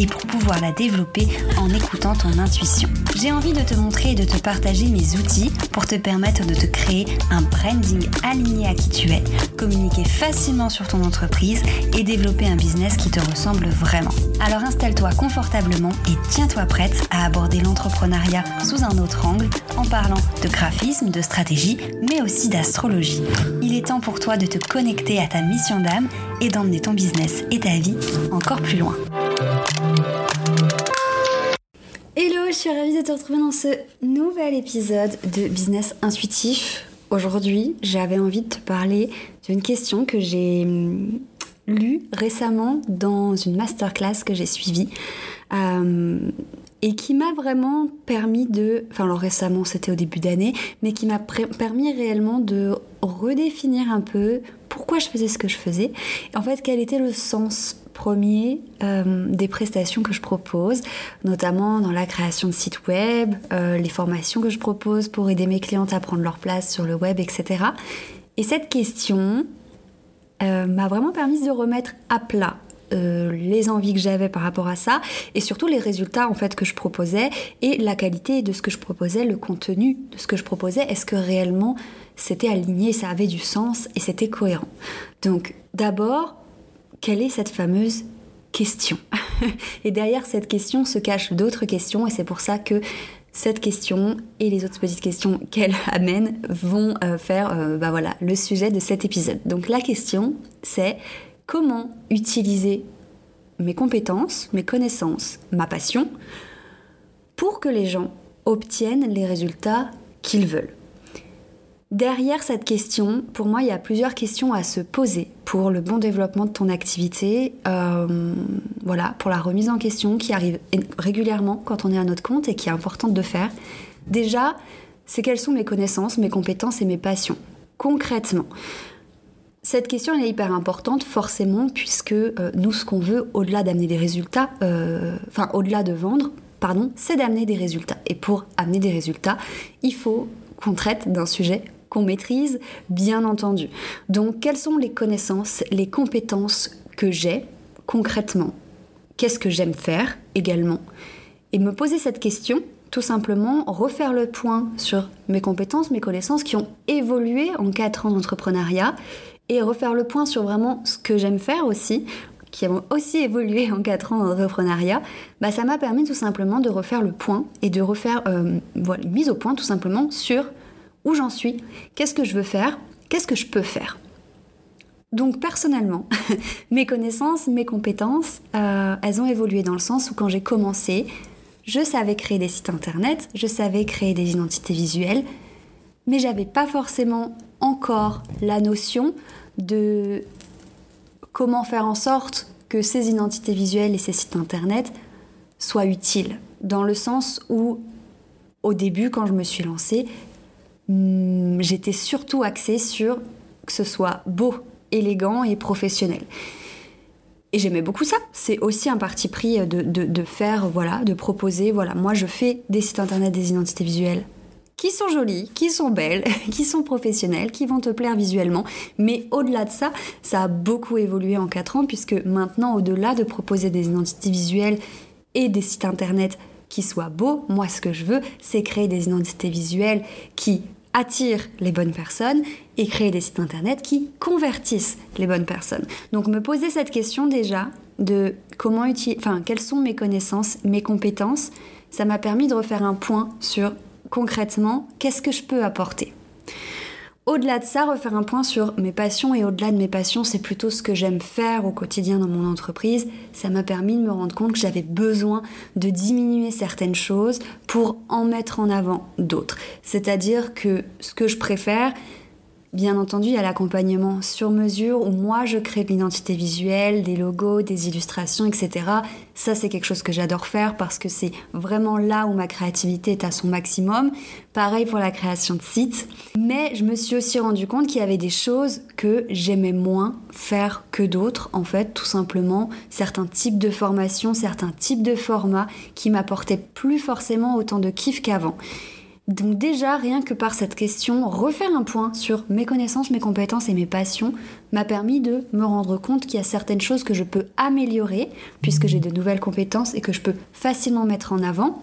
et pour pouvoir la développer en écoutant ton intuition. J'ai envie de te montrer et de te partager mes outils pour te permettre de te créer un branding aligné à qui tu es, communiquer facilement sur ton entreprise et développer un business qui te ressemble vraiment. Alors installe-toi confortablement et tiens-toi prête à aborder l'entrepreneuriat sous un autre angle en parlant de graphisme, de stratégie, mais aussi d'astrologie. Il est temps pour toi de te connecter à ta mission d'âme et d'emmener ton business et ta vie encore plus loin. Hello, je suis ravie de te retrouver dans ce nouvel épisode de Business Intuitif. Aujourd'hui, j'avais envie de te parler d'une question que j'ai lu récemment dans une masterclass que j'ai suivie euh, et qui m'a vraiment permis de, enfin alors récemment c'était au début d'année, mais qui m'a permis réellement de redéfinir un peu pourquoi je faisais ce que je faisais, en fait quel était le sens premier euh, des prestations que je propose, notamment dans la création de sites web, euh, les formations que je propose pour aider mes clientes à prendre leur place sur le web, etc. Et cette question, euh, m'a vraiment permis de remettre à plat euh, les envies que j'avais par rapport à ça et surtout les résultats en fait que je proposais et la qualité de ce que je proposais, le contenu de ce que je proposais, est-ce que réellement c'était aligné, ça avait du sens et c'était cohérent? Donc d'abord, quelle est cette fameuse question? Et derrière cette question se cachent d'autres questions et c'est pour ça que cette question et les autres petites questions qu'elle amène vont euh, faire euh, bah voilà, le sujet de cet épisode. Donc la question, c'est comment utiliser mes compétences, mes connaissances, ma passion pour que les gens obtiennent les résultats qu'ils veulent. Derrière cette question, pour moi, il y a plusieurs questions à se poser pour le bon développement de ton activité, euh, voilà, pour la remise en question qui arrive régulièrement quand on est à notre compte et qui est importante de faire. Déjà, c'est quelles sont mes connaissances, mes compétences et mes passions, concrètement? Cette question elle est hyper importante forcément puisque euh, nous ce qu'on veut au-delà d'amener des résultats, euh, enfin au-delà de vendre, pardon, c'est d'amener des résultats. Et pour amener des résultats, il faut qu'on traite d'un sujet qu'on maîtrise, bien entendu. Donc, quelles sont les connaissances, les compétences que j'ai concrètement? Qu'est-ce que j'aime faire également? Et me poser cette question, tout simplement refaire le point sur mes compétences, mes connaissances qui ont évolué en 4 ans d'entrepreneuriat et refaire le point sur vraiment ce que j'aime faire aussi qui ont aussi évolué en 4 ans d'entrepreneuriat, bah ça m'a permis tout simplement de refaire le point et de refaire euh, mise au point tout simplement sur où j'en suis, qu'est-ce que je veux faire, qu'est-ce que je peux faire. Donc personnellement, mes connaissances, mes compétences, euh, elles ont évolué dans le sens où quand j'ai commencé, je savais créer des sites internet, je savais créer des identités visuelles, mais j'avais pas forcément encore la notion de comment faire en sorte que ces identités visuelles et ces sites internet soient utiles. Dans le sens où, au début, quand je me suis lancée, j'étais surtout axée sur que ce soit beau, élégant et professionnel. Et j'aimais beaucoup ça. C'est aussi un parti pris de, de, faire, voilà, de proposer, voilà, moi je fais des sites internet, des identités visuelles qui sont jolies, qui sont belles, qui sont professionnelles, qui vont te plaire visuellement. Mais au-delà de ça, ça a beaucoup évolué en 4 ans puisque maintenant, au-delà de proposer des identités visuelles et des sites internet qui soient beaux, moi ce que je veux, c'est créer des identités visuelles qui attire les bonnes personnes et créer des sites internet qui convertissent les bonnes personnes. Donc me poser cette question déjà de comment utiliser, enfin quelles sont mes connaissances, mes compétences, ça m'a permis de refaire un point sur concrètement qu'est-ce que je peux apporter? Au-delà de ça, refaire un point sur mes passions et au-delà de mes passions, c'est plutôt ce que j'aime faire au quotidien dans mon entreprise. Ça m'a permis de me rendre compte que j'avais besoin de diminuer certaines choses pour en mettre en avant d'autres. C'est-à-dire que ce que je préfère, Bien entendu, il y a l'accompagnement sur mesure où moi je crée de l'identité visuelle, des logos, des illustrations, etc. Ça, c'est quelque chose que j'adore faire parce que c'est vraiment là où ma créativité est à son maximum. Pareil pour la création de sites. Mais je me suis aussi rendu compte qu'il y avait des choses que j'aimais moins faire que d'autres, en fait, tout simplement. Certains types de formations, certains types de formats qui m'apportaient plus forcément autant de kiff qu'avant. Donc déjà, rien que par cette question, refaire un point sur mes connaissances, mes compétences et mes passions m'a permis de me rendre compte qu'il y a certaines choses que je peux améliorer puisque j'ai de nouvelles compétences et que je peux facilement mettre en avant.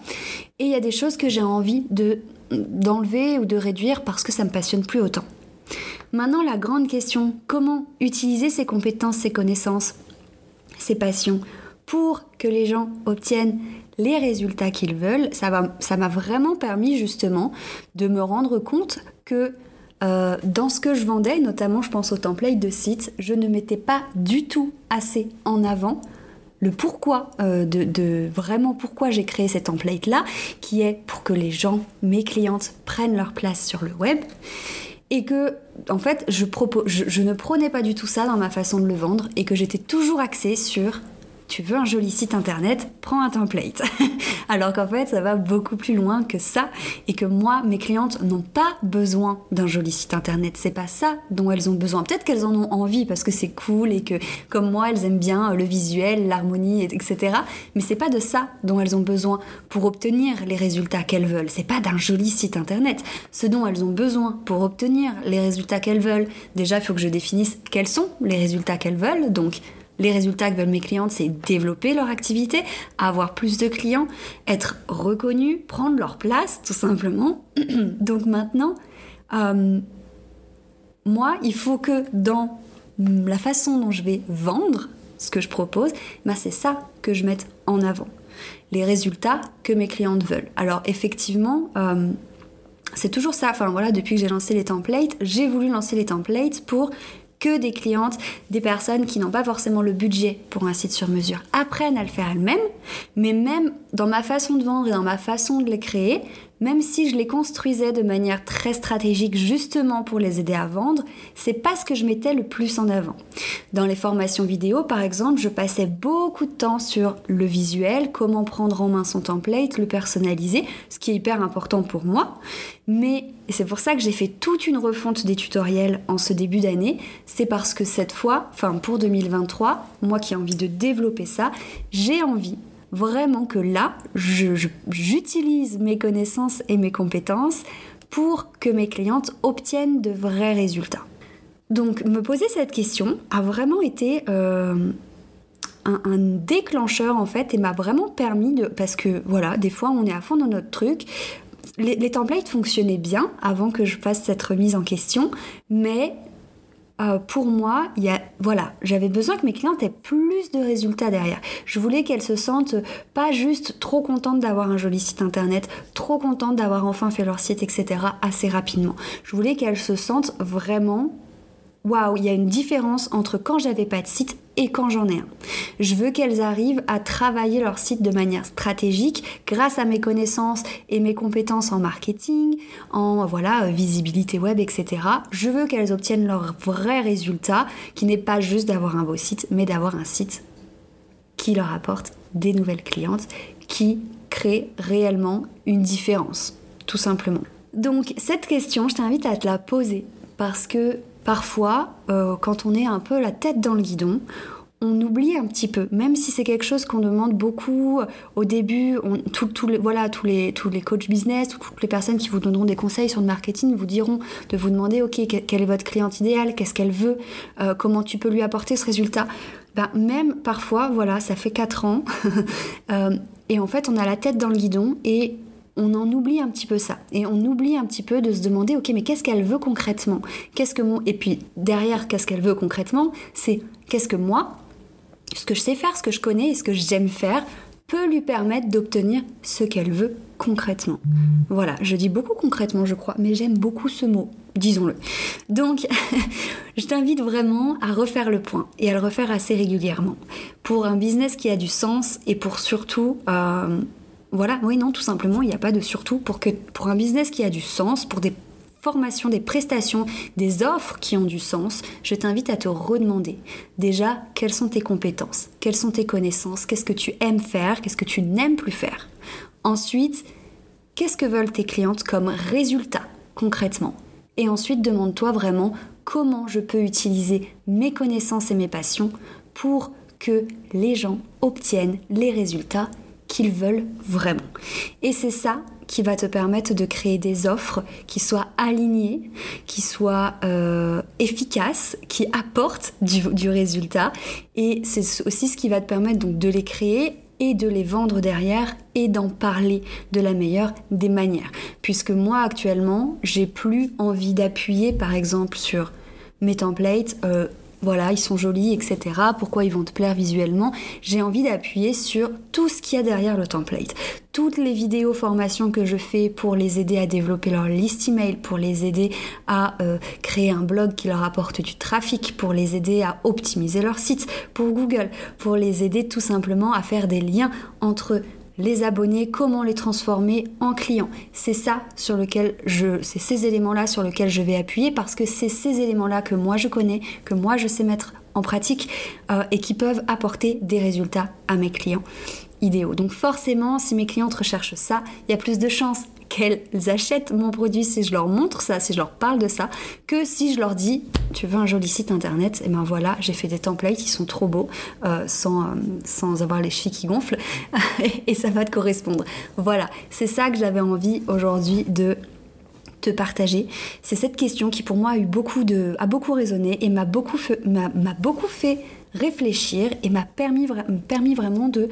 Et il y a des choses que j'ai envie de d'enlever ou de réduire parce que ça me passionne plus autant. Maintenant, la grande question, comment utiliser ces compétences, ces connaissances, ces passions pour que les gens obtiennent les résultats qu'ils veulent, ça m'a vraiment permis justement de me rendre compte que euh, dans ce que je vendais, notamment je pense au template de site, je ne mettais pas du tout assez en avant le pourquoi euh, de, vraiment pourquoi j'ai créé ces template là, qui est pour que les gens, mes clientes, prennent leur place sur le web et que en fait je, je, je ne prenais pas du tout ça dans ma façon de le vendre et que j'étais toujours axée sur tu veux un joli site internet, prends un template. Alors qu'en fait, ça va beaucoup plus loin que ça et que moi, mes clientes n'ont pas besoin d'un joli site internet. C'est pas ça dont elles ont besoin. Peut-être qu'elles en ont envie parce que c'est cool et que, comme moi, elles aiment bien le visuel, l'harmonie, etc. Mais c'est pas de ça dont elles ont besoin pour obtenir les résultats qu'elles veulent. C'est pas d'un joli site internet. Ce dont elles ont besoin pour obtenir les résultats qu'elles veulent, déjà, il faut que je définisse quels sont les résultats qu'elles veulent. Donc, les résultats que veulent mes clientes, c'est développer leur activité, avoir plus de clients, être reconnus, prendre leur place, tout simplement. Donc maintenant, euh, moi, il faut que dans la façon dont je vais vendre ce que je propose, bah c'est ça que je mette en avant. Les résultats que mes clientes veulent. Alors effectivement, euh, c'est toujours ça. Enfin voilà, depuis que j'ai lancé les templates, j'ai voulu lancer les templates pour que des clientes, des personnes qui n'ont pas forcément le budget pour un site sur mesure apprennent à le faire elles-mêmes, mais même dans ma façon de vendre et dans ma façon de les créer, même si je les construisais de manière très stratégique justement pour les aider à vendre, c'est pas ce que je mettais le plus en avant. Dans les formations vidéo, par exemple, je passais beaucoup de temps sur le visuel, comment prendre en main son template, le personnaliser, ce qui est hyper important pour moi. Mais c'est pour ça que j'ai fait toute une refonte des tutoriels en ce début d'année. C'est parce que cette fois, enfin pour 2023, moi qui ai envie de développer ça, j'ai envie vraiment que là, j'utilise mes connaissances et mes compétences pour que mes clientes obtiennent de vrais résultats. Donc me poser cette question a vraiment été euh, un, déclencheur en fait et m'a vraiment permis de... Parce que voilà, des fois on est à fond dans notre truc. Les, les templates fonctionnaient bien avant que je fasse cette remise en question, mais euh, pour moi, il y a, voilà, j'avais besoin que mes clientes aient plus de résultats derrière. Je voulais qu'elles se sentent pas juste trop contentes d'avoir un joli site internet, trop contentes d'avoir enfin fait leur site, etc. assez rapidement. Je voulais qu'elles se sentent vraiment waouh, il y a une différence entre quand j'avais pas de site et quand j'en ai un. Je veux qu'elles arrivent à travailler leur site de manière stratégique grâce à mes connaissances et mes compétences en marketing, en voilà, visibilité web, etc. Je veux qu'elles obtiennent leur vrai résultat qui n'est pas juste d'avoir un beau site, mais d'avoir un site qui leur apporte des nouvelles clientes, qui crée réellement une différence, tout simplement. Donc cette question, je t'invite à te la poser parce que parfois, euh, quand on est un peu la tête dans le guidon, on oublie un petit peu, même si c'est quelque chose qu'on demande beaucoup euh, au début. voilà, tous les, tous les coachs business, toutes les personnes qui vous donneront des conseils sur le marketing vous diront de vous demander, ok, quelle est votre cliente idéale, qu'est-ce qu'elle veut, euh, comment tu peux lui apporter ce résultat. Ben, même parfois, voilà, ça fait 4 ans, et en fait, on a la tête dans le guidon et on en oublie un petit peu ça. Et on oublie un petit peu de se demander, ok, mais qu'est-ce qu'elle veut concrètement? Qu'est-ce que mon... Et puis derrière, qu'est-ce qu'elle veut concrètement? C'est qu'est-ce que moi, ce que je sais faire, ce que je connais et ce que j'aime faire, peut lui permettre d'obtenir ce qu'elle veut concrètement. Voilà, je dis beaucoup concrètement, je crois, mais j'aime beaucoup ce mot, disons-le. Donc, je t'invite vraiment à refaire le point et à le refaire assez régulièrement pour un business qui a du sens et pour surtout euh, voilà, oui, non, tout simplement, il n'y a pas de surtout pour que pour un business qui a du sens, pour des formations, des prestations, des offres qui ont du sens, je t'invite à te redemander déjà quelles sont tes compétences, quelles sont tes connaissances, qu'est-ce que tu aimes faire, qu'est-ce que tu n'aimes plus faire. Ensuite, qu'est-ce que veulent tes clientes comme résultat concrètement? Et ensuite, demande-toi vraiment comment je peux utiliser mes connaissances et mes passions pour que les gens obtiennent les résultats qu'ils veulent vraiment. Et c'est ça qui va te permettre de créer des offres qui soient alignées, qui soient euh, efficaces, qui apportent du, résultat. Et c'est aussi ce qui va te permettre donc de les créer et de les vendre derrière et d'en parler de la meilleure des manières. Puisque moi actuellement, j'ai plus envie d'appuyer par exemple sur mes templates. Euh, voilà, ils sont jolis, etc. Pourquoi ils vont te plaire visuellement? J'ai envie d'appuyer sur tout ce qu'il y a derrière le template. Toutes les vidéos formations que je fais pour les aider à développer leur liste email, pour les aider à euh, créer un blog qui leur apporte du trafic, pour les aider à optimiser leur site pour Google, pour les aider tout simplement à faire des liens entre les abonnés, comment les transformer en clients. C'est ça sur lequel je, c'est ces éléments-là sur lesquels je vais appuyer parce que c'est ces éléments-là que moi je connais, que moi je sais mettre en pratique euh, et qui peuvent apporter des résultats à mes clients Donc forcément, si mes clientes recherchent ça, il y a plus de chances qu'elles achètent mon produit si je leur montre ça, si je leur parle de ça, que si je leur dis tu veux un joli site internet, et eh ben voilà, j'ai fait des templates qui sont trop beaux, euh, sans, euh, sans avoir les chevilles qui gonflent, et, ça va te correspondre. Voilà, c'est ça que j'avais envie aujourd'hui de te partager. C'est cette question qui pour moi a beaucoup de, a beaucoup résonné et m'a beaucoup, fait réfléchir et m'a permis vraiment de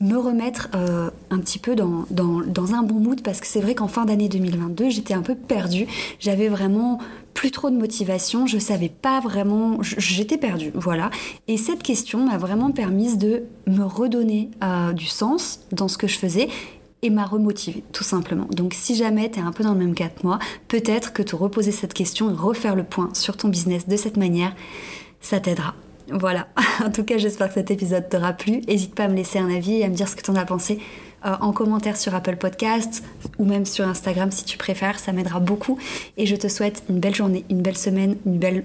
me remettre euh, un petit peu dans, dans, un bon mood parce que c'est vrai qu'en fin d'année 2022 j'étais un peu perdue, j'avais vraiment plus trop de motivation, je savais pas vraiment, j'étais perdue, voilà. Et cette question m'a vraiment permise de me redonner euh, du sens dans ce que je faisais et m'a remotivée, tout simplement. Donc si jamais tu es un peu dans le même cas que moi, peut-être que te reposer cette question et refaire le point sur ton business de cette manière, ça t'aidera. Voilà, en tout cas j'espère que cet épisode t'aura plu. N'hésite pas à me laisser un avis et à me dire ce que tu en as pensé euh, en commentaire sur Apple Podcasts ou même sur Instagram si tu préfères, ça m'aidera beaucoup. Et je te souhaite une belle journée, une belle semaine, une belle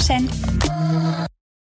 100%.